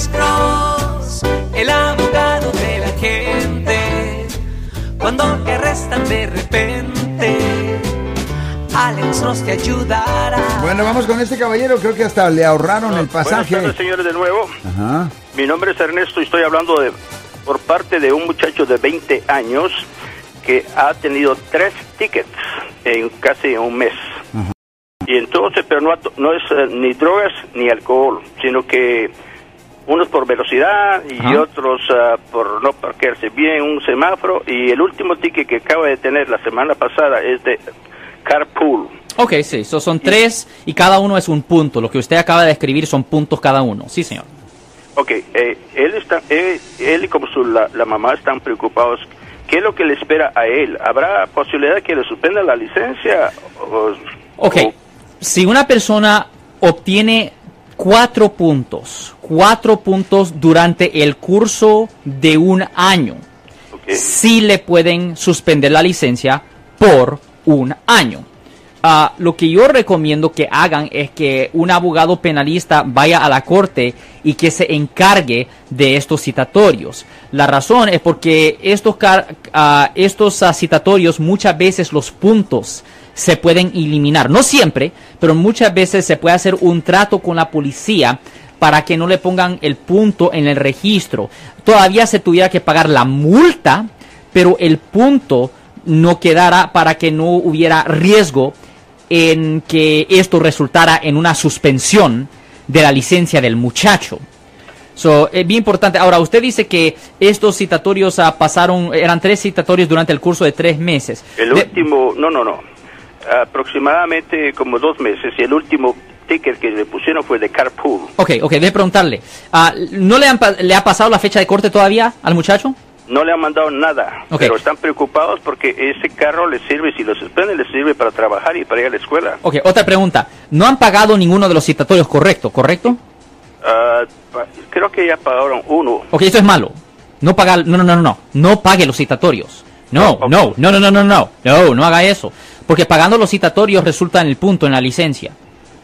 Alex Cross, el abogado de la gente. Cuando te arrestan de repente, Alex Cross te ayudará. Bueno, vamos con este caballero. Creo que hasta le ahorraron el pasaje. Buenas tardes, señores, de nuevo. Ajá. Mi nombre es Ernesto y estoy hablando de, por parte de un muchacho de 20 años que ha tenido tres tickets en casi un mes. Y entonces, pero no, no es eh, ni drogas ni alcohol, sino que unos por velocidad y otros ah, por no parquearse bien un semáforo. Y el último ticket que acaba de tener la semana pasada es de carpool. Ok, sí, so son tres y cada uno es un punto. Lo que usted acaba de escribir son puntos cada uno. Sí, señor. Ok, eh, él, está, él, él y como su, la, la mamá están preocupados. ¿Qué es lo que le espera a él? ¿Habrá posibilidad de que le suspenda la licencia? O- Ok, o- si una persona obtiene cuatro puntos, cuatro puntos durante el curso de un año, ok. sí le pueden suspender la licencia por un año. Ah, lo que yo recomiendo que hagan es que un abogado penalista vaya a la corte y que se encargue de estos citatorios. La razón es porque estos, ah, estos ah, citatorios muchas veces los puntos se pueden eliminar. No siempre, pero muchas veces se puede hacer un trato con la policía para que no le pongan el punto en el registro. Todavía se tuviera que pagar la multa, pero el punto no quedara para que no hubiera riesgo en que esto resultara en una suspensión de la licencia del muchacho. So, es bien importante. Ahora, usted dice que estos citatorios ah, pasaron, eran tres citatorios durante el curso de tres meses. El De- último, no, no, no. Aproximadamente como dos meses. Y el último ticket que le pusieron fue de carpool. Ok, ok, déjeme preguntarle. Ah, ¿No le, han le ha pasado la fecha de corte todavía al muchacho? No le han mandado nada, Ok. pero están preocupados porque ese carro les sirve, si lo suspenden, les sirve para trabajar y para ir a la escuela. Ok, otra pregunta. No han pagado ninguno de los citatorios correcto, ¿correcto? Pa- creo que ya pagaron uno. Ok, eso es malo. No pagar, no, no, no, no, no pague los citatorios. No, no, no, no, no, no, no, no, no haga eso. Porque pagando los citatorios resulta en el punto en la licencia.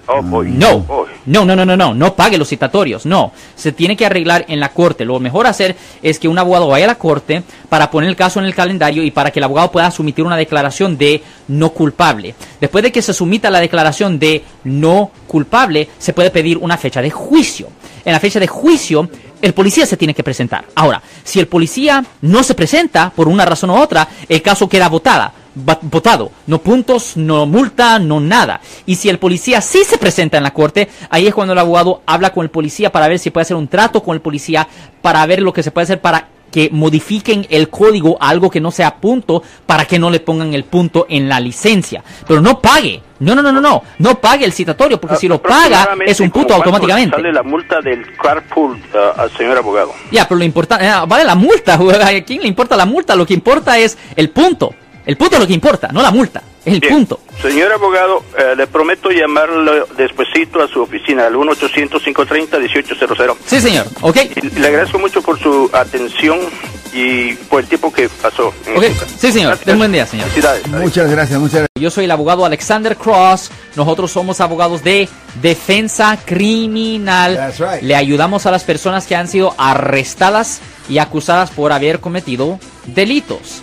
Oh, boy. No, Boy. no, no, no, no, no, no pague los citatorios, no. Se tiene que arreglar en la corte. Lo mejor hacer es que un abogado vaya a la corte para poner el caso en el calendario y para que el abogado pueda sumitir una declaración de no culpable. Después de que se sumita la declaración de no culpable, se puede pedir una fecha de juicio. En la fecha de juicio, el policía se tiene que presentar. Ahora, si el policía no se presenta por una razón u otra, el caso queda votada, votado. No puntos, no multa, no nada. Y si el policía sí se presenta en la corte, ahí es cuando el abogado habla con el policía para ver si puede hacer un trato con el policía, para ver lo que se puede hacer para que modifiquen el código a algo que no sea punto para que no le pongan el punto en la licencia. Pero no pague. No, no, no, no, no. No pague el citatorio porque si lo paga es un punto ¿como cuánto automáticamente. Sale la multa del carpool ah, al señor abogado. Ya, pero lo importante, eh, vale la multa. ¿a quién le importa la multa? Lo que importa es el punto. El punto es lo que importa, no la multa, es el Bien. punto. Señor abogado, eh, le prometo llamarlo despuesito a su oficina, al 1-800-530-1800. Sí, señor, ok. Y Le agradezco mucho por su atención y por el tiempo que pasó. Ok, casa. sí, señor. Gracias. Ten buen día, señor. Felicidades. Muchas gracias, muchas gracias. Yo soy el abogado Alexander Cross. Nosotros somos abogados de defensa criminal. That's right. Le ayudamos a las personas que han sido arrestadas y acusadas por haber cometido delitos.